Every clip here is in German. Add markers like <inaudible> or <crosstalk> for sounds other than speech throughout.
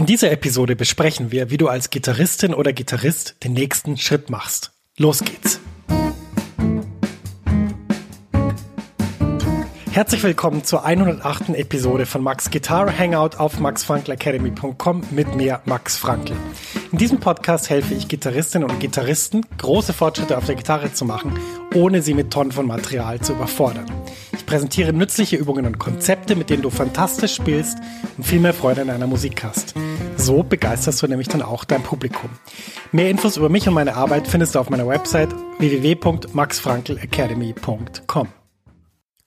In dieser Episode besprechen wir, wie du als Gitarristin oder Gitarrist den nächsten Schritt machst. Los geht's! Herzlich willkommen zur 108. Episode von Max Guitar Hangout auf maxfrankelacademy.com mit mir, Max Frankl. In diesem Podcast helfe ich Gitarristinnen und Gitarristen, große Fortschritte auf der Gitarre zu machen, ohne sie mit Tonnen von Material zu überfordern. Präsentiere nützliche Übungen und Konzepte, mit denen du fantastisch spielst und viel mehr Freude an deiner Musik hast. So begeisterst du nämlich dann auch dein Publikum. Mehr Infos über mich und meine Arbeit findest du auf meiner Website www.maxfrankelacademy.com.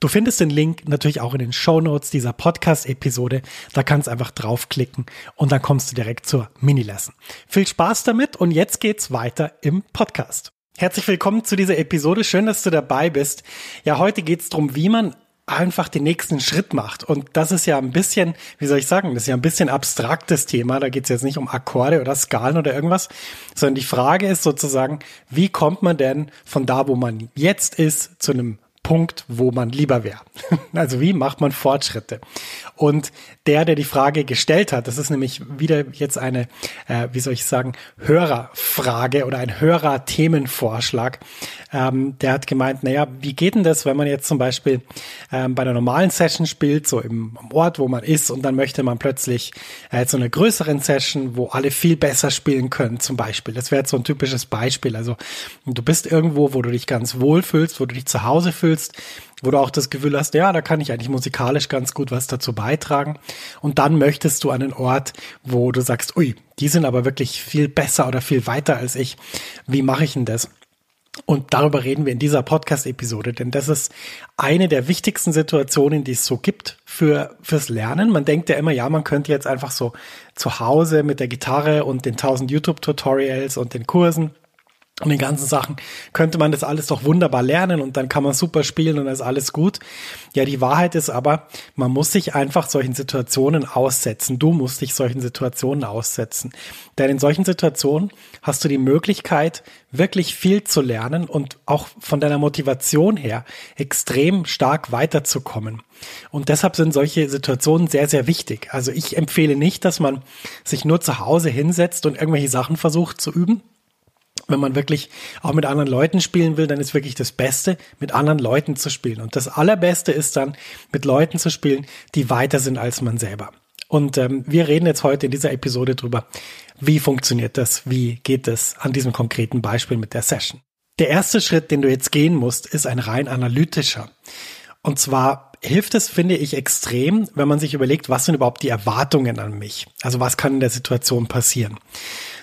Du findest den Link natürlich auch in den Show Notes dieser Podcast-Episode. Da kannst du einfach draufklicken und dann kommst du direkt zur Mini-Lesson. Viel Spaß damit und jetzt geht's weiter im Podcast. Herzlich willkommen zu dieser Episode. Schön, dass du dabei bist. Ja, heute geht's drum, wie man einfach den nächsten Schritt macht. Und das ist ja ein bisschen, wie soll ich sagen, das ist ja ein bisschen abstraktes Thema. Da geht es jetzt nicht um Akkorde oder Skalen oder irgendwas, sondern die Frage ist sozusagen, wie kommt man denn von da, wo man jetzt ist, zu einem Punkt, wo man lieber wäre. <laughs> Also wie macht man Fortschritte? Und der, der die Frage gestellt hat, das ist nämlich wieder jetzt eine, äh, wie soll ich sagen, Hörerfrage oder ein Hörer-Themenvorschlag. Ähm, der hat gemeint, naja, wie geht denn das, wenn man jetzt zum Beispiel ähm, bei einer normalen Session spielt, so im, im Ort, wo man ist, und dann möchte man plötzlich äh, zu einer größeren Session, wo alle viel besser spielen können, zum Beispiel. Das wäre jetzt so ein typisches Beispiel. Also du bist irgendwo, wo du dich ganz wohl fühlst, wo du dich zu Hause fühlst, wo du auch das Gefühl hast, ja, da kann ich eigentlich musikalisch ganz gut was dazu beitragen. Und dann möchtest du an einen Ort, wo du sagst, ui, die sind aber wirklich viel besser oder viel weiter als ich. Wie mache ich denn das? Und darüber reden wir in dieser Podcast-Episode, denn das ist eine der wichtigsten Situationen, die es so gibt für, fürs Lernen. Man denkt ja immer, ja, man könnte jetzt einfach so zu Hause mit der Gitarre und den tausend YouTube-Tutorials und den Kursen und den ganzen Sachen könnte man das alles doch wunderbar lernen und dann kann man super spielen und dann ist alles gut. Ja, die Wahrheit ist aber, man muss sich einfach solchen Situationen aussetzen. Du musst dich solchen Situationen aussetzen. Denn in solchen Situationen hast du die Möglichkeit, wirklich viel zu lernen und auch von deiner Motivation her extrem stark weiterzukommen. Und deshalb sind solche Situationen sehr, sehr wichtig. Also ich empfehle nicht, dass man sich nur zu Hause hinsetzt und irgendwelche Sachen versucht zu üben wenn man wirklich auch mit anderen Leuten spielen will, dann ist wirklich das Beste, mit anderen Leuten zu spielen. Und das Allerbeste ist dann, mit Leuten zu spielen, die weiter sind als man selber. Und ähm, wir reden jetzt heute in dieser Episode drüber, wie funktioniert das, wie geht es an diesem konkreten Beispiel mit der Session. Der erste Schritt, den du jetzt gehen musst, ist ein rein analytischer. Und zwar hilft es, finde ich, extrem, wenn man sich überlegt, was sind überhaupt die Erwartungen an mich? Also was kann in der Situation passieren?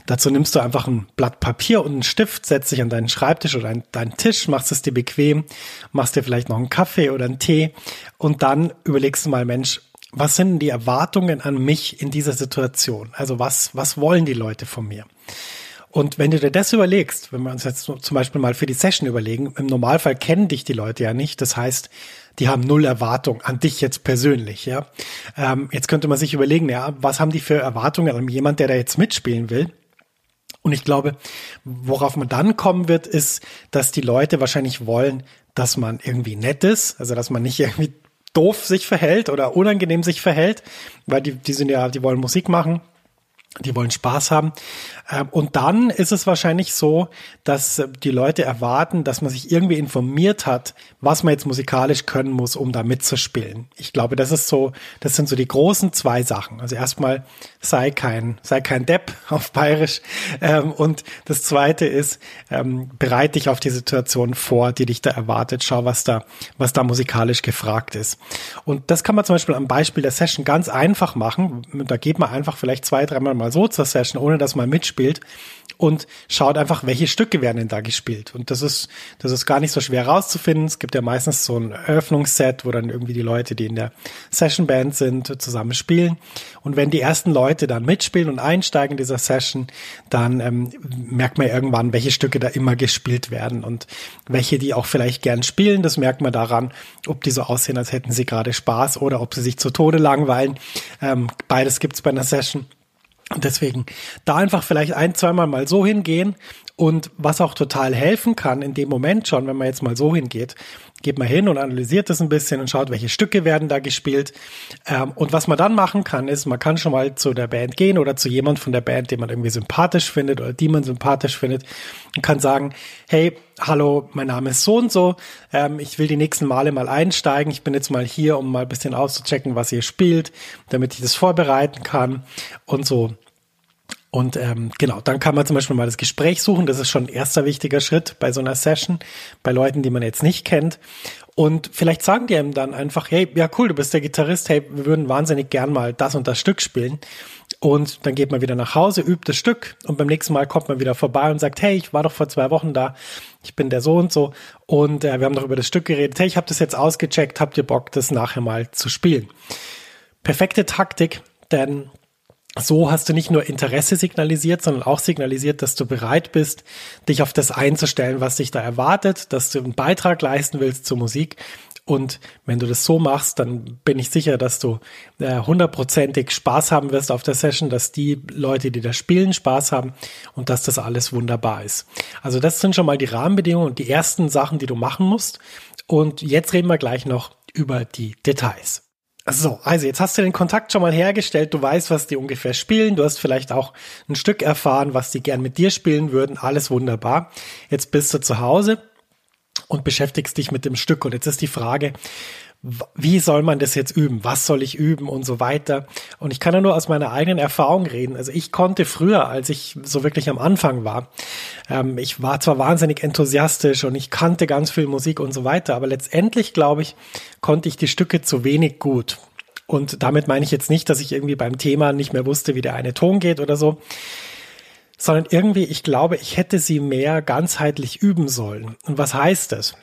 Dazu nimmst du einfach ein Blatt Papier und einen Stift, setzt dich an deinen Schreibtisch oder an deinen Tisch, machst es dir bequem, machst dir vielleicht noch einen Kaffee oder einen Tee und dann überlegst du mal, Mensch, was sind die Erwartungen an mich in dieser Situation? Also was, was wollen die Leute von mir? Und wenn du dir das überlegst, wenn wir uns jetzt zum Beispiel mal für die Session überlegen, im Normalfall kennen dich die Leute ja nicht. Das heißt, die haben null Erwartung an dich jetzt persönlich, ja. Ähm, jetzt könnte man sich überlegen, ja, was haben die für Erwartungen an jemand, der da jetzt mitspielen will? Und ich glaube, worauf man dann kommen wird, ist, dass die Leute wahrscheinlich wollen, dass man irgendwie nett ist, also dass man nicht irgendwie doof sich verhält oder unangenehm sich verhält, weil die, die sind ja, die wollen Musik machen die wollen Spaß haben. Ähm, und dann ist es wahrscheinlich so, dass äh, die Leute erwarten, dass man sich irgendwie informiert hat, was man jetzt musikalisch können muss, um da mitzuspielen. Ich glaube, das ist so, das sind so die großen zwei Sachen. Also erstmal sei kein, sei kein Depp <laughs> auf Bayerisch. Ähm, und das zweite ist, ähm, bereite dich auf die Situation vor, die dich da erwartet. Schau, was da, was da musikalisch gefragt ist. Und das kann man zum Beispiel am Beispiel der Session ganz einfach machen. Da geht man einfach vielleicht zwei, dreimal mal so zur Session, ohne dass man mitspielt und schaut einfach, welche Stücke werden denn da gespielt. Und das ist, das ist gar nicht so schwer rauszufinden. Es gibt ja meistens so ein Eröffnungsset, wo dann irgendwie die Leute, die in der Sessionband sind, zusammen spielen. Und wenn die ersten Leute dann mitspielen und einsteigen in dieser Session, dann ähm, merkt man irgendwann, welche Stücke da immer gespielt werden und welche die auch vielleicht gern spielen. Das merkt man daran, ob die so aussehen, als hätten sie gerade Spaß oder ob sie sich zu Tode langweilen. Ähm, beides gibt's bei einer Session. Und deswegen da einfach vielleicht ein, zweimal mal so hingehen und was auch total helfen kann in dem Moment schon, wenn man jetzt mal so hingeht, geht man hin und analysiert das ein bisschen und schaut, welche Stücke werden da gespielt. Ähm, und was man dann machen kann, ist, man kann schon mal zu der Band gehen oder zu jemand von der Band, den man irgendwie sympathisch findet oder die man sympathisch findet und kann sagen, hey, hallo, mein Name ist so und so, ähm, ich will die nächsten Male mal einsteigen, ich bin jetzt mal hier, um mal ein bisschen auszuchecken, was ihr spielt, damit ich das vorbereiten kann und so. Und ähm, genau, dann kann man zum Beispiel mal das Gespräch suchen. Das ist schon ein erster wichtiger Schritt bei so einer Session, bei Leuten, die man jetzt nicht kennt. Und vielleicht sagen die einem dann einfach, hey, ja cool, du bist der Gitarrist, hey, wir würden wahnsinnig gern mal das und das Stück spielen. Und dann geht man wieder nach Hause, übt das Stück und beim nächsten Mal kommt man wieder vorbei und sagt, hey, ich war doch vor zwei Wochen da, ich bin der so und so und äh, wir haben doch über das Stück geredet, hey, ich habe das jetzt ausgecheckt, habt ihr Bock, das nachher mal zu spielen? Perfekte Taktik, denn so hast du nicht nur Interesse signalisiert, sondern auch signalisiert, dass du bereit bist, dich auf das einzustellen, was dich da erwartet, dass du einen Beitrag leisten willst zur Musik. Und wenn du das so machst, dann bin ich sicher, dass du äh, hundertprozentig Spaß haben wirst auf der Session, dass die Leute, die da spielen, Spaß haben und dass das alles wunderbar ist. Also das sind schon mal die Rahmenbedingungen und die ersten Sachen, die du machen musst. Und jetzt reden wir gleich noch über die Details. So, also jetzt hast du den Kontakt schon mal hergestellt, du weißt, was die ungefähr spielen, du hast vielleicht auch ein Stück erfahren, was die gern mit dir spielen würden, alles wunderbar. Jetzt bist du zu Hause und beschäftigst dich mit dem Stück. Und jetzt ist die Frage, wie soll man das jetzt üben? Was soll ich üben und so weiter? Und ich kann ja nur aus meiner eigenen Erfahrung reden. Also ich konnte früher, als ich so wirklich am Anfang war, ähm, ich war zwar wahnsinnig enthusiastisch und ich kannte ganz viel Musik und so weiter, aber letztendlich, glaube ich, konnte ich die Stücke zu wenig gut. Und damit meine ich jetzt nicht, dass ich irgendwie beim Thema nicht mehr wusste, wie der eine Ton geht oder so, sondern irgendwie, ich glaube, ich hätte sie mehr ganzheitlich üben sollen. Und was heißt das?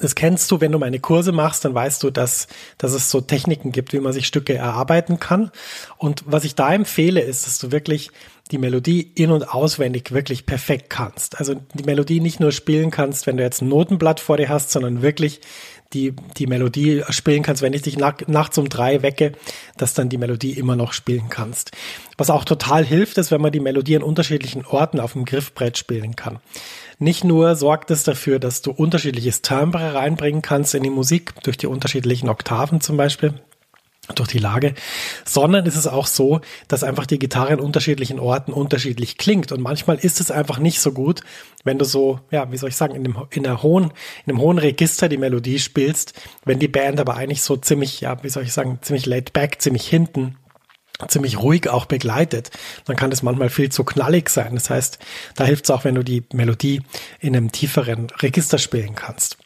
Das kennst du, wenn du meine Kurse machst, dann weißt du, dass, dass es so Techniken gibt, wie man sich Stücke erarbeiten kann. Und was ich da empfehle, ist, dass du wirklich die Melodie in- und auswendig wirklich perfekt kannst. Also die Melodie nicht nur spielen kannst, wenn du jetzt ein Notenblatt vor dir hast, sondern wirklich die, die Melodie spielen kannst, wenn ich dich nach, nachts um drei wecke, dass dann die Melodie immer noch spielen kannst. Was auch total hilft, ist, wenn man die Melodie an unterschiedlichen Orten auf dem Griffbrett spielen kann. Nicht nur sorgt es dafür, dass du unterschiedliches Timbre reinbringen kannst in die Musik, durch die unterschiedlichen Oktaven zum Beispiel, durch die Lage, sondern ist es auch so, dass einfach die Gitarre in unterschiedlichen Orten unterschiedlich klingt. Und manchmal ist es einfach nicht so gut, wenn du so, ja, wie soll ich sagen, in dem in der hohen in einem hohen Register die Melodie spielst, wenn die Band aber eigentlich so ziemlich, ja, wie soll ich sagen, ziemlich laid back, ziemlich hinten ziemlich ruhig auch begleitet, dann kann das manchmal viel zu knallig sein. Das heißt, da hilft es auch, wenn du die Melodie in einem tieferen Register spielen kannst.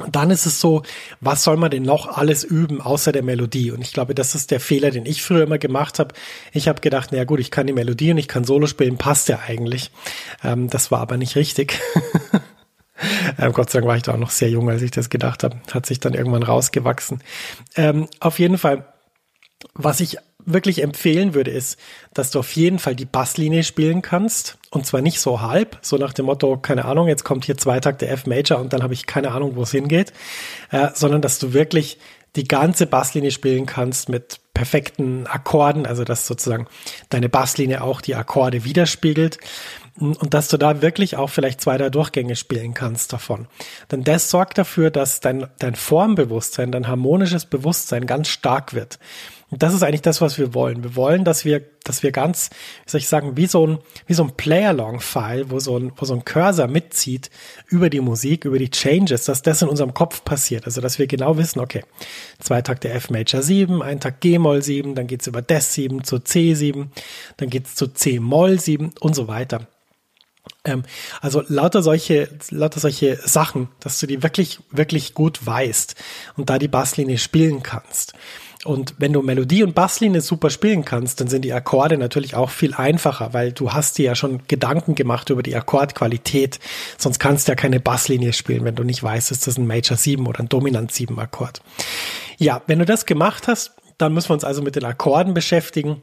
Und dann ist es so, was soll man denn noch alles üben außer der Melodie? Und ich glaube, das ist der Fehler, den ich früher immer gemacht habe. Ich habe gedacht, na gut, ich kann die Melodie und ich kann Solo spielen, passt ja eigentlich. Ähm, das war aber nicht richtig. <laughs> ähm, Gott sei Dank war ich da auch noch sehr jung, als ich das gedacht habe. Hat sich dann irgendwann rausgewachsen. Ähm, auf jeden Fall, was ich wirklich empfehlen würde, ist, dass du auf jeden Fall die Basslinie spielen kannst. Und zwar nicht so halb, so nach dem Motto, keine Ahnung, jetzt kommt hier zwei Takte F Major und dann habe ich keine Ahnung, wo es hingeht, äh, sondern dass du wirklich die ganze Basslinie spielen kannst mit perfekten Akkorden, also dass sozusagen deine Basslinie auch die Akkorde widerspiegelt und dass du da wirklich auch vielleicht zwei, drei Durchgänge spielen kannst davon. Denn das sorgt dafür, dass dein, dein Formbewusstsein, dein harmonisches Bewusstsein ganz stark wird. Und das ist eigentlich das, was wir wollen. Wir wollen, dass wir, dass wir ganz, wie soll ich sagen, wie so ein, wie so ein Play-Along-File, wo so ein, wo so ein Cursor mitzieht über die Musik, über die Changes, dass das in unserem Kopf passiert. Also, dass wir genau wissen, okay, zwei Takte F Major 7, ein Takt G Moll 7, dann geht's über Des 7 zu C 7, dann geht's zu C Moll 7 und so weiter. Ähm, also lauter solche, lauter solche Sachen, dass du die wirklich, wirklich gut weißt und da die Basslinie spielen kannst. Und wenn du Melodie und Basslinie super spielen kannst, dann sind die Akkorde natürlich auch viel einfacher, weil du hast dir ja schon Gedanken gemacht über die Akkordqualität. Sonst kannst du ja keine Basslinie spielen, wenn du nicht weißt, ist das ein Major 7 oder ein Dominant 7 Akkord. Ja, wenn du das gemacht hast, dann müssen wir uns also mit den Akkorden beschäftigen.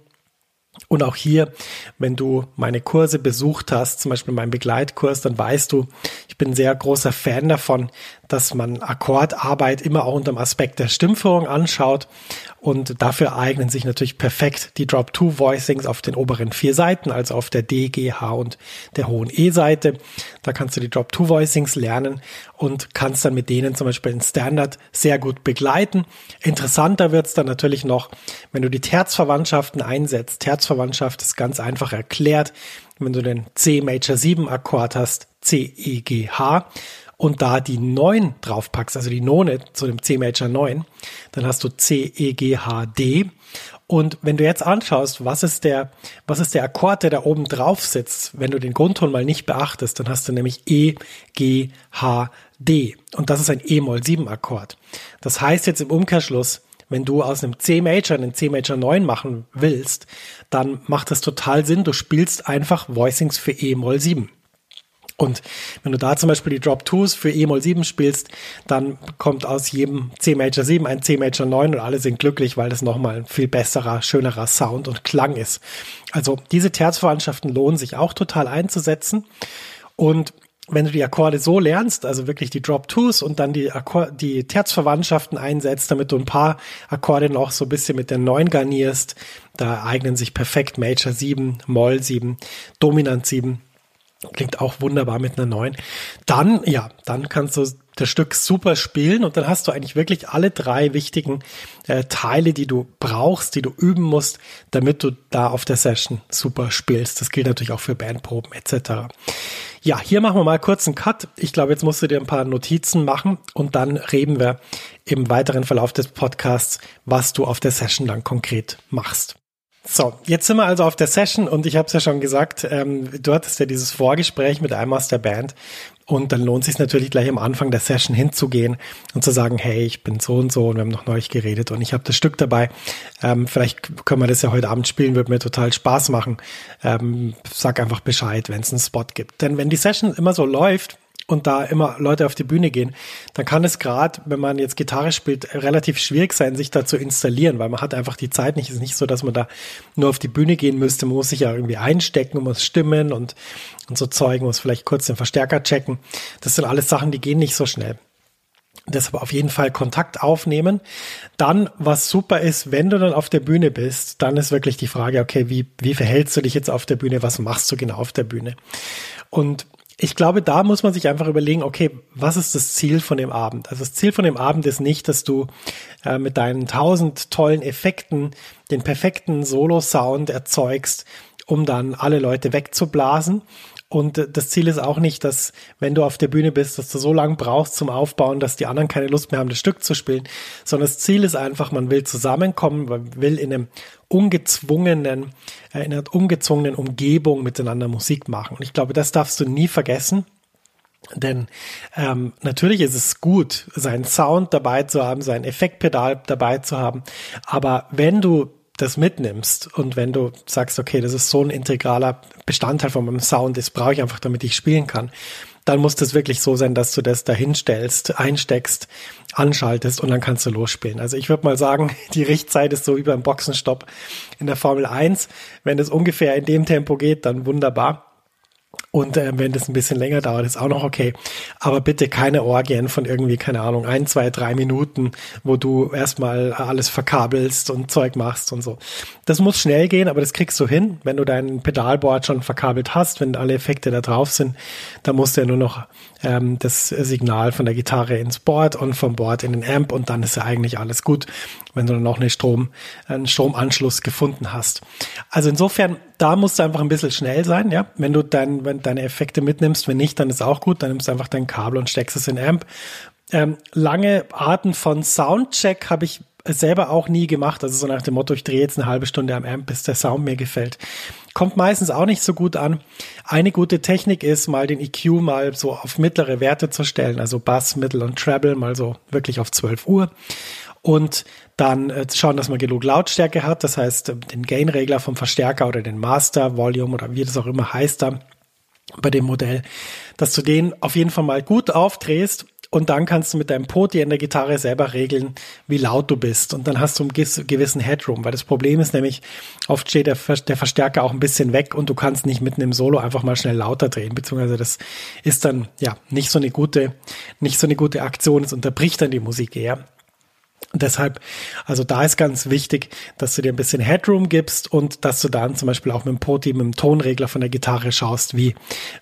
Und auch hier, wenn du meine Kurse besucht hast, zum Beispiel meinen Begleitkurs, dann weißt du, ich bin ein sehr großer Fan davon, dass man Akkordarbeit immer auch unter dem Aspekt der Stimmführung anschaut. Und dafür eignen sich natürlich perfekt die Drop-2-Voicings auf den oberen vier Seiten, also auf der D, G, H und der hohen E-Seite. Da kannst du die Drop-2-Voicings lernen und kannst dann mit denen zum Beispiel in Standard sehr gut begleiten. Interessanter wird's dann natürlich noch, wenn du die Terzverwandtschaften einsetzt. Terzverwandtschaft ist ganz einfach erklärt. Wenn du den C Major 7 Akkord hast, C, E, G, H und da die 9 draufpackst, also die None zu dem C Major 9, dann hast du C, E, G, H, D. Und wenn du jetzt anschaust, was ist der, was ist der Akkord, der da oben drauf sitzt, wenn du den Grundton mal nicht beachtest, dann hast du nämlich E, G, H, D. Und das ist ein E-Moll 7 Akkord. Das heißt jetzt im Umkehrschluss, wenn du aus einem C Major einen C Major 9 machen willst, dann macht das total Sinn. Du spielst einfach Voicings für E-Moll 7. Und wenn du da zum Beispiel die Drop Twos für E-Moll 7 spielst, dann kommt aus jedem C Major 7 ein C Major 9 und alle sind glücklich, weil das nochmal ein viel besserer, schönerer Sound und Klang ist. Also diese Terzverwandtschaften lohnen sich auch total einzusetzen. Und wenn du die Akkorde so lernst, also wirklich die Drop Twos und dann die, die Terzverwandtschaften einsetzt, damit du ein paar Akkorde noch so ein bisschen mit der 9 garnierst, da eignen sich perfekt Major 7, Moll 7, Dominant 7 Klingt auch wunderbar mit einer neuen. Dann, ja, dann kannst du das Stück super spielen und dann hast du eigentlich wirklich alle drei wichtigen äh, Teile, die du brauchst, die du üben musst, damit du da auf der Session super spielst. Das gilt natürlich auch für Bandproben etc. Ja, hier machen wir mal kurz einen Cut. Ich glaube, jetzt musst du dir ein paar Notizen machen und dann reden wir im weiteren Verlauf des Podcasts, was du auf der Session dann konkret machst. So, jetzt sind wir also auf der Session und ich habe es ja schon gesagt, ähm, du hattest ja dieses Vorgespräch mit einem aus der Band und dann lohnt es sich natürlich gleich am Anfang der Session hinzugehen und zu sagen, hey, ich bin so und so und wir haben noch neulich geredet und ich habe das Stück dabei. Ähm, vielleicht können wir das ja heute Abend spielen, wird mir total Spaß machen. Ähm, sag einfach Bescheid, wenn es einen Spot gibt. Denn wenn die Session immer so läuft, und da immer Leute auf die Bühne gehen, dann kann es gerade, wenn man jetzt Gitarre spielt, relativ schwierig sein, sich da zu installieren, weil man hat einfach die Zeit nicht. Es ist nicht so, dass man da nur auf die Bühne gehen müsste. Man muss sich ja irgendwie einstecken, muss stimmen und, und so Zeugen, muss vielleicht kurz den Verstärker checken. Das sind alles Sachen, die gehen nicht so schnell. Deshalb auf jeden Fall Kontakt aufnehmen. Dann, was super ist, wenn du dann auf der Bühne bist, dann ist wirklich die Frage, okay, wie, wie verhältst du dich jetzt auf der Bühne? Was machst du genau auf der Bühne? Und ich glaube, da muss man sich einfach überlegen, okay, was ist das Ziel von dem Abend? Also das Ziel von dem Abend ist nicht, dass du äh, mit deinen tausend tollen Effekten den perfekten Solo-Sound erzeugst, um dann alle Leute wegzublasen, und äh, das Ziel ist auch nicht, dass, wenn du auf der Bühne bist, dass du so lange brauchst zum Aufbauen, dass die anderen keine Lust mehr haben, das Stück zu spielen, sondern das Ziel ist einfach, man will zusammenkommen, man will in einem ungezwungenen, äh, in einer ungezwungenen Umgebung miteinander Musik machen. Und ich glaube, das darfst du nie vergessen. Denn ähm, natürlich ist es gut, seinen Sound dabei zu haben, sein Effektpedal dabei zu haben. Aber wenn du das mitnimmst und wenn du sagst, okay, das ist so ein integraler Bestandteil von meinem Sound, das brauche ich einfach, damit ich spielen kann, dann muss das wirklich so sein, dass du das dahinstellst, einsteckst, anschaltest und dann kannst du losspielen. Also ich würde mal sagen, <laughs> die Richtzeit ist so wie beim Boxenstopp in der Formel 1. Wenn es ungefähr in dem Tempo geht, dann wunderbar. Und äh, wenn das ein bisschen länger dauert, ist auch noch okay. Aber bitte keine Orgien von irgendwie, keine Ahnung, ein, zwei, drei Minuten, wo du erstmal alles verkabelst und Zeug machst und so. Das muss schnell gehen, aber das kriegst du hin. Wenn du dein Pedalboard schon verkabelt hast, wenn alle Effekte da drauf sind, dann musst du ja nur noch ähm, das Signal von der Gitarre ins Board und vom Board in den Amp und dann ist ja eigentlich alles gut, wenn du dann noch eine Strom, einen Stromanschluss gefunden hast. Also insofern, da musst du einfach ein bisschen schnell sein, ja. Wenn du dein, wenn deine Effekte mitnimmst, wenn nicht, dann ist auch gut, dann nimmst du einfach dein Kabel und steckst es in Amp. Ähm, lange Arten von Soundcheck habe ich selber auch nie gemacht. Also so nach dem Motto, ich drehe jetzt eine halbe Stunde am Amp, bis der Sound mir gefällt. Kommt meistens auch nicht so gut an. Eine gute Technik ist, mal den EQ mal so auf mittlere Werte zu stellen, also Bass, Mittel und Treble mal so wirklich auf 12 Uhr. Und dann äh, schauen, dass man genug Lautstärke hat. Das heißt, den Gain-Regler vom Verstärker oder den Master, Volume oder wie das auch immer heißt da bei dem Modell, dass du den auf jeden Fall mal gut aufdrehst und dann kannst du mit deinem Poti in der Gitarre selber regeln, wie laut du bist. Und dann hast du einen gewissen Headroom, weil das Problem ist nämlich, oft steht der Verstärker auch ein bisschen weg und du kannst nicht mitten im Solo einfach mal schnell lauter drehen, beziehungsweise das ist dann, ja, nicht so eine gute, nicht so eine gute Aktion. Es unterbricht dann die Musik eher. Deshalb, also da ist ganz wichtig, dass du dir ein bisschen Headroom gibst und dass du dann zum Beispiel auch mit dem Poti, mit dem Tonregler von der Gitarre schaust, wie,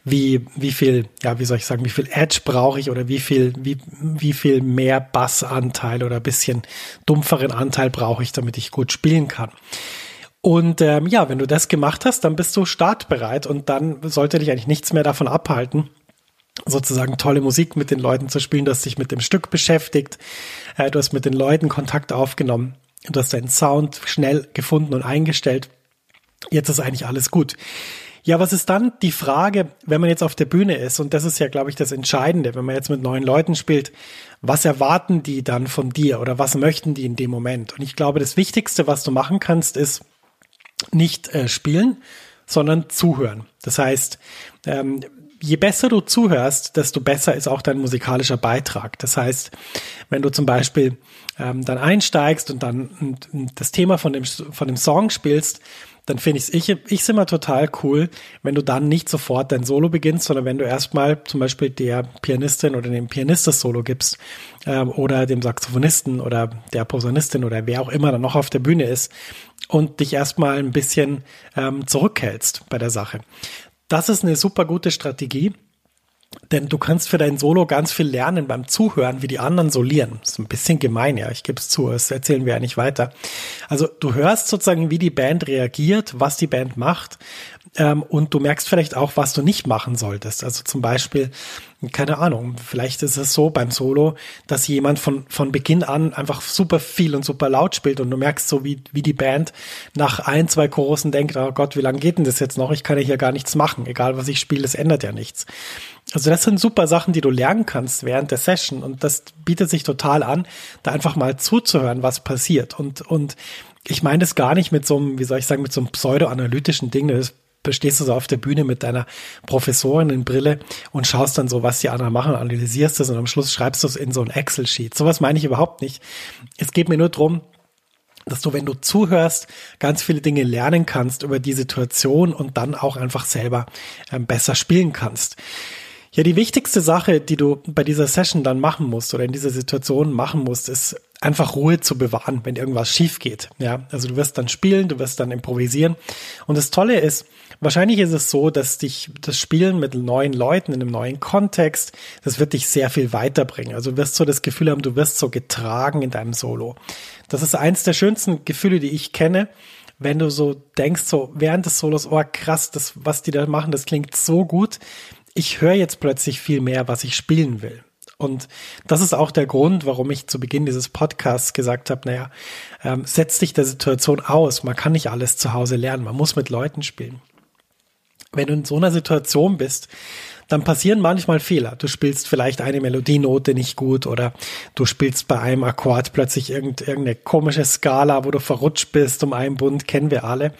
wie, wie viel, ja, wie soll ich sagen, wie viel Edge brauche ich oder wie viel, wie, wie viel mehr Bassanteil oder ein bisschen dumpferen Anteil brauche ich, damit ich gut spielen kann. Und ähm, ja, wenn du das gemacht hast, dann bist du startbereit und dann sollte dich eigentlich nichts mehr davon abhalten, sozusagen tolle Musik mit den Leuten zu spielen. Du hast dich mit dem Stück beschäftigt, äh, du hast mit den Leuten Kontakt aufgenommen, du hast deinen Sound schnell gefunden und eingestellt. Jetzt ist eigentlich alles gut. Ja, was ist dann die Frage, wenn man jetzt auf der Bühne ist? Und das ist ja, glaube ich, das Entscheidende, wenn man jetzt mit neuen Leuten spielt. Was erwarten die dann von dir oder was möchten die in dem Moment? Und ich glaube, das Wichtigste, was du machen kannst, ist nicht äh, spielen, sondern zuhören. Das heißt, ähm, je besser du zuhörst, desto besser ist auch dein musikalischer Beitrag. Das heißt, wenn du zum Beispiel ähm, dann einsteigst und dann das Thema von dem, von dem Song spielst, dann finde ich ich ich immer total cool, wenn du dann nicht sofort dein Solo beginnst, sondern wenn du erstmal zum Beispiel der Pianistin oder dem Pianist das Solo gibst ähm, oder dem Saxophonisten oder der Posaunistin oder wer auch immer dann noch auf der Bühne ist und dich erstmal ein bisschen ähm, zurückhältst bei der Sache. Das ist eine super gute Strategie, denn du kannst für dein Solo ganz viel lernen beim Zuhören, wie die anderen solieren. Ist ein bisschen gemein, ja, ich gebe es zu, das erzählen wir ja nicht weiter. Also du hörst sozusagen, wie die Band reagiert, was die Band macht ähm, und du merkst vielleicht auch, was du nicht machen solltest. Also zum Beispiel, keine Ahnung, vielleicht ist es so beim Solo, dass jemand von, von Beginn an einfach super viel und super laut spielt und du merkst so, wie, wie die Band nach ein, zwei Chorusen denkt, oh Gott, wie lange geht denn das jetzt noch? Ich kann ja hier gar nichts machen. Egal, was ich spiele, es ändert ja nichts. Also das sind super Sachen, die du lernen kannst während der Session und das bietet sich total an, da einfach mal zuzuhören, was passiert und, und ich meine das gar nicht mit so einem, wie soll ich sagen, mit so einem pseudo-analytischen Ding. Das stehst du so auf der Bühne mit deiner Professorenbrille und schaust dann so, was die anderen machen, analysierst es und am Schluss schreibst du es in so ein Excel-Sheet. Sowas meine ich überhaupt nicht. Es geht mir nur drum, dass du, wenn du zuhörst, ganz viele Dinge lernen kannst über die Situation und dann auch einfach selber ähm, besser spielen kannst. Ja, die wichtigste Sache, die du bei dieser Session dann machen musst oder in dieser Situation machen musst, ist einfach Ruhe zu bewahren, wenn irgendwas schief geht. Ja, also du wirst dann spielen, du wirst dann improvisieren. Und das Tolle ist, wahrscheinlich ist es so, dass dich das Spielen mit neuen Leuten in einem neuen Kontext, das wird dich sehr viel weiterbringen. Also du wirst so das Gefühl haben, du wirst so getragen in deinem Solo. Das ist eins der schönsten Gefühle, die ich kenne wenn du so denkst, so während des Solos, oh krass, das, was die da machen, das klingt so gut ich höre jetzt plötzlich viel mehr, was ich spielen will. Und das ist auch der Grund, warum ich zu Beginn dieses Podcasts gesagt habe, naja, ähm, setz dich der Situation aus. Man kann nicht alles zu Hause lernen. Man muss mit Leuten spielen. Wenn du in so einer Situation bist, dann passieren manchmal Fehler. Du spielst vielleicht eine Melodienote nicht gut oder du spielst bei einem Akkord plötzlich irgendeine komische Skala, wo du verrutscht bist um einen Bund, kennen wir alle.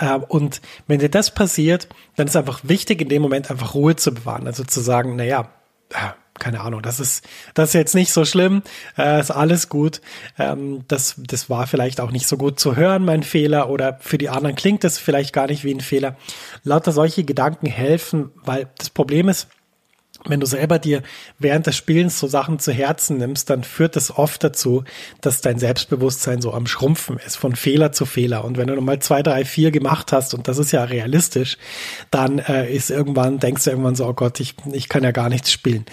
Ähm, und wenn dir das passiert, dann ist einfach wichtig, in dem Moment einfach Ruhe zu bewahren. Also zu sagen, naja, äh, keine Ahnung, das ist, das ist jetzt nicht so schlimm, äh, ist alles gut. Ähm, das, das war vielleicht auch nicht so gut zu hören, mein Fehler, oder für die anderen klingt es vielleicht gar nicht wie ein Fehler. Lauter solche Gedanken helfen, weil das Problem ist, wenn du selber dir während des Spielens so Sachen zu Herzen nimmst, dann führt das oft dazu, dass dein Selbstbewusstsein so am Schrumpfen ist, von Fehler zu Fehler. Und wenn du nochmal zwei, drei, vier gemacht hast, und das ist ja realistisch, dann äh, ist irgendwann, denkst du irgendwann so, oh Gott, ich, ich kann ja gar nichts spielen.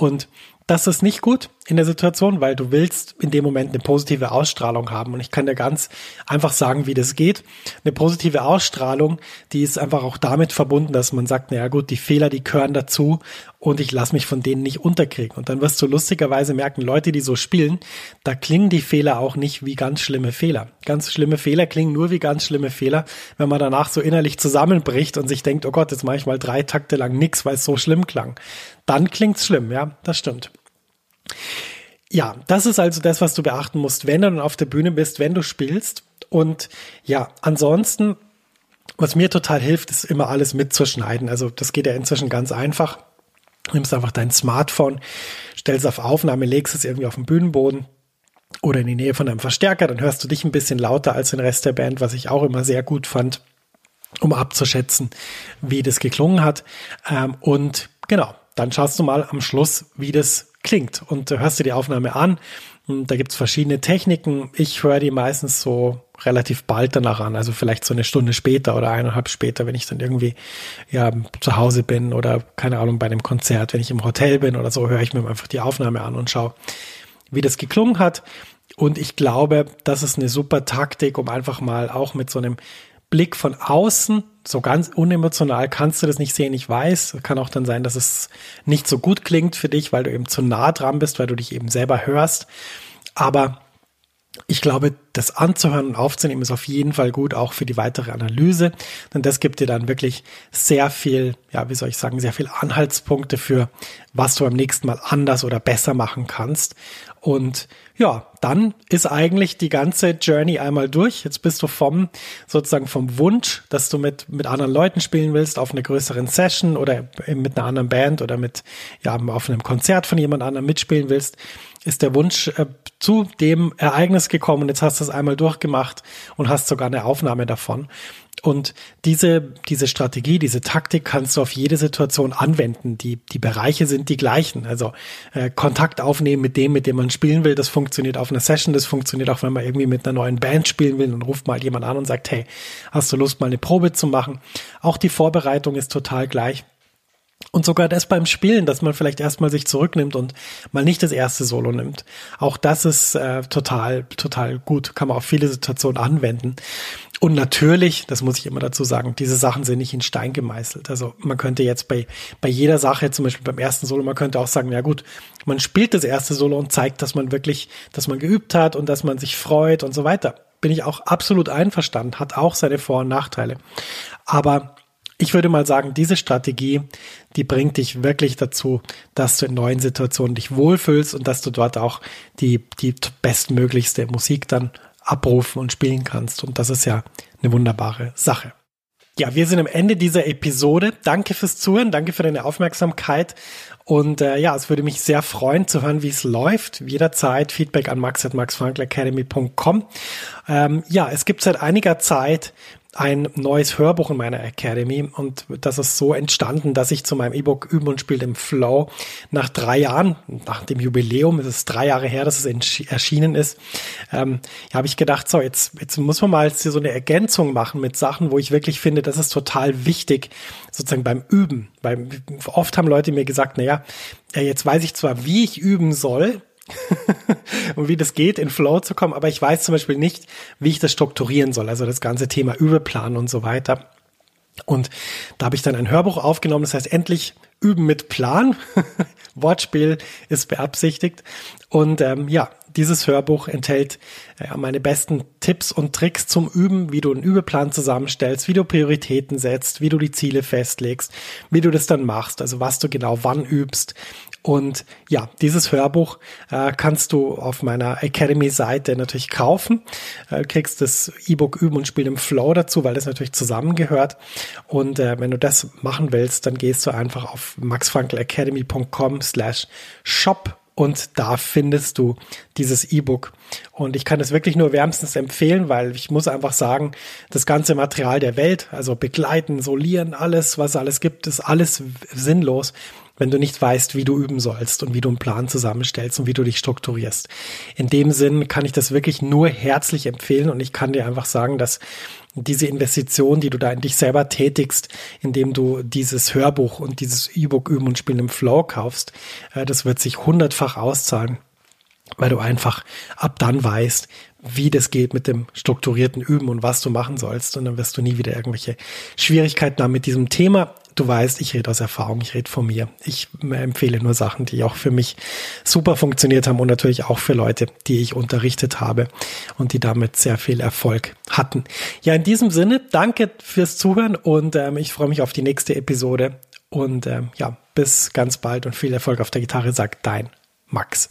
Und das ist nicht gut in der Situation, weil du willst in dem Moment eine positive Ausstrahlung haben. Und ich kann dir ganz einfach sagen, wie das geht. Eine positive Ausstrahlung, die ist einfach auch damit verbunden, dass man sagt, naja gut, die Fehler, die gehören dazu und ich lasse mich von denen nicht unterkriegen. Und dann wirst du lustigerweise merken, Leute, die so spielen, da klingen die Fehler auch nicht wie ganz schlimme Fehler. Ganz schlimme Fehler klingen nur wie ganz schlimme Fehler, wenn man danach so innerlich zusammenbricht und sich denkt, oh Gott, jetzt mache ich mal drei Takte lang nix, weil es so schlimm klang. Dann klingt's schlimm, ja, das stimmt. Ja, das ist also das, was du beachten musst, wenn du dann auf der Bühne bist, wenn du spielst. Und ja, ansonsten, was mir total hilft, ist immer alles mitzuschneiden. Also das geht ja inzwischen ganz einfach. Du nimmst einfach dein Smartphone, stellst auf Aufnahme, legst es irgendwie auf den Bühnenboden oder in die Nähe von einem Verstärker, dann hörst du dich ein bisschen lauter als den Rest der Band, was ich auch immer sehr gut fand, um abzuschätzen, wie das geklungen hat. Ähm, und genau, dann schaust du mal am Schluss, wie das klingt und hörst dir die Aufnahme an. Und da gibt's verschiedene Techniken. Ich höre die meistens so relativ bald danach an, also vielleicht so eine Stunde später oder eineinhalb später, wenn ich dann irgendwie ja zu Hause bin oder keine Ahnung bei einem Konzert, wenn ich im Hotel bin oder so, höre ich mir einfach die Aufnahme an und schaue, wie das geklungen hat. Und ich glaube, das ist eine super Taktik, um einfach mal auch mit so einem Blick von außen, so ganz unemotional kannst du das nicht sehen, ich weiß. Kann auch dann sein, dass es nicht so gut klingt für dich, weil du eben zu nah dran bist, weil du dich eben selber hörst. Aber ich glaube, das anzuhören und aufzunehmen ist auf jeden Fall gut, auch für die weitere Analyse, denn das gibt dir dann wirklich sehr viel, ja, wie soll ich sagen, sehr viel Anhaltspunkte für, was du beim nächsten Mal anders oder besser machen kannst. Und ja, dann ist eigentlich die ganze Journey einmal durch. Jetzt bist du vom, sozusagen vom Wunsch, dass du mit, mit anderen Leuten spielen willst, auf einer größeren Session oder mit einer anderen Band oder mit, ja, auf einem Konzert von jemand anderem mitspielen willst, ist der Wunsch äh, zu dem Ereignis gekommen. Jetzt hast du es einmal durchgemacht und hast sogar eine Aufnahme davon. Und diese, diese Strategie, diese Taktik kannst du auf jede Situation anwenden. Die, die Bereiche sind die gleichen. Also äh, Kontakt aufnehmen mit dem, mit dem man spielen will, das funktioniert auf einer Session, das funktioniert auch, wenn man irgendwie mit einer neuen Band spielen will und ruft mal jemand an und sagt, hey, hast du Lust, mal eine Probe zu machen? Auch die Vorbereitung ist total gleich. Und sogar das beim Spielen, dass man vielleicht erstmal sich zurücknimmt und mal nicht das erste Solo nimmt. Auch das ist äh, total, total gut. Kann man auf viele Situationen anwenden. Und natürlich, das muss ich immer dazu sagen, diese Sachen sind nicht in Stein gemeißelt. Also man könnte jetzt bei, bei jeder Sache, zum Beispiel beim ersten Solo, man könnte auch sagen, ja gut, man spielt das erste Solo und zeigt, dass man wirklich, dass man geübt hat und dass man sich freut und so weiter. Bin ich auch absolut einverstanden, hat auch seine Vor- und Nachteile. Aber ich würde mal sagen, diese Strategie, die bringt dich wirklich dazu, dass du in neuen Situationen dich wohlfühlst und dass du dort auch die, die bestmöglichste Musik dann abrufen und spielen kannst. Und das ist ja eine wunderbare Sache. Ja, wir sind am Ende dieser Episode. Danke fürs Zuhören, danke für deine Aufmerksamkeit. Und äh, ja, es würde mich sehr freuen zu hören, wie es läuft. Jederzeit Feedback an max.maxfrankelacademy.com. Ähm, ja, es gibt seit einiger Zeit ein neues Hörbuch in meiner Academy und das ist so entstanden, dass ich zu meinem E-Book Üben und Spiel im Flow nach drei Jahren, nach dem Jubiläum, es ist drei Jahre her, dass es erschienen ist, ähm, habe ich gedacht, so jetzt, jetzt muss man mal so eine Ergänzung machen mit Sachen, wo ich wirklich finde, das ist total wichtig, sozusagen beim Üben. Weil oft haben Leute mir gesagt, na ja, jetzt weiß ich zwar, wie ich üben soll, und wie das geht, in Flow zu kommen. Aber ich weiß zum Beispiel nicht, wie ich das strukturieren soll. Also das ganze Thema Übeplan und so weiter. Und da habe ich dann ein Hörbuch aufgenommen. Das heißt, endlich üben mit Plan. <laughs> Wortspiel ist beabsichtigt. Und ähm, ja, dieses Hörbuch enthält ja, meine besten Tipps und Tricks zum Üben, wie du einen Übeplan zusammenstellst, wie du Prioritäten setzt, wie du die Ziele festlegst, wie du das dann machst, also was du genau wann übst Und ja, dieses Hörbuch äh, kannst du auf meiner Academy-Seite natürlich kaufen. Äh, kriegst das E-Book Üben und Spielen im Flow dazu, weil das natürlich zusammengehört. Und äh, wenn du das machen willst, dann gehst du einfach auf maxfrankelacademy.com slash shop und da findest du dieses E-Book. Und ich kann es wirklich nur wärmstens empfehlen, weil ich muss einfach sagen, das ganze Material der Welt, also begleiten, solieren, alles, was es alles gibt, ist alles sinnlos, wenn du nicht weißt, wie du üben sollst und wie du einen Plan zusammenstellst und wie du dich strukturierst. In dem Sinn kann ich das wirklich nur herzlich empfehlen und ich kann dir einfach sagen, dass diese Investition, die du da in dich selber tätigst, indem du dieses Hörbuch und dieses E-Book üben und spielen im Flow kaufst, äh, das wird sich hundertfach auszahlen, weil du einfach ab dann weißt, wie das geht mit dem strukturierten Üben und was du machen sollst. Und dann wirst du nie wieder irgendwelche Schwierigkeiten haben mit diesem Thema du weißt, ich rede aus Erfahrung, ich rede von mir. Ich empfehle nur Sachen, die auch für mich super funktioniert haben und natürlich auch für Leute, die ich unterrichtet habe und die damit sehr viel Erfolg hatten. Ja, in diesem Sinne, danke fürs Zuhören und ähm, ich freue mich auf die nächste Episode. Und ähm, ja, bis ganz bald und viel Erfolg auf der Gitarre, sagt dein Max.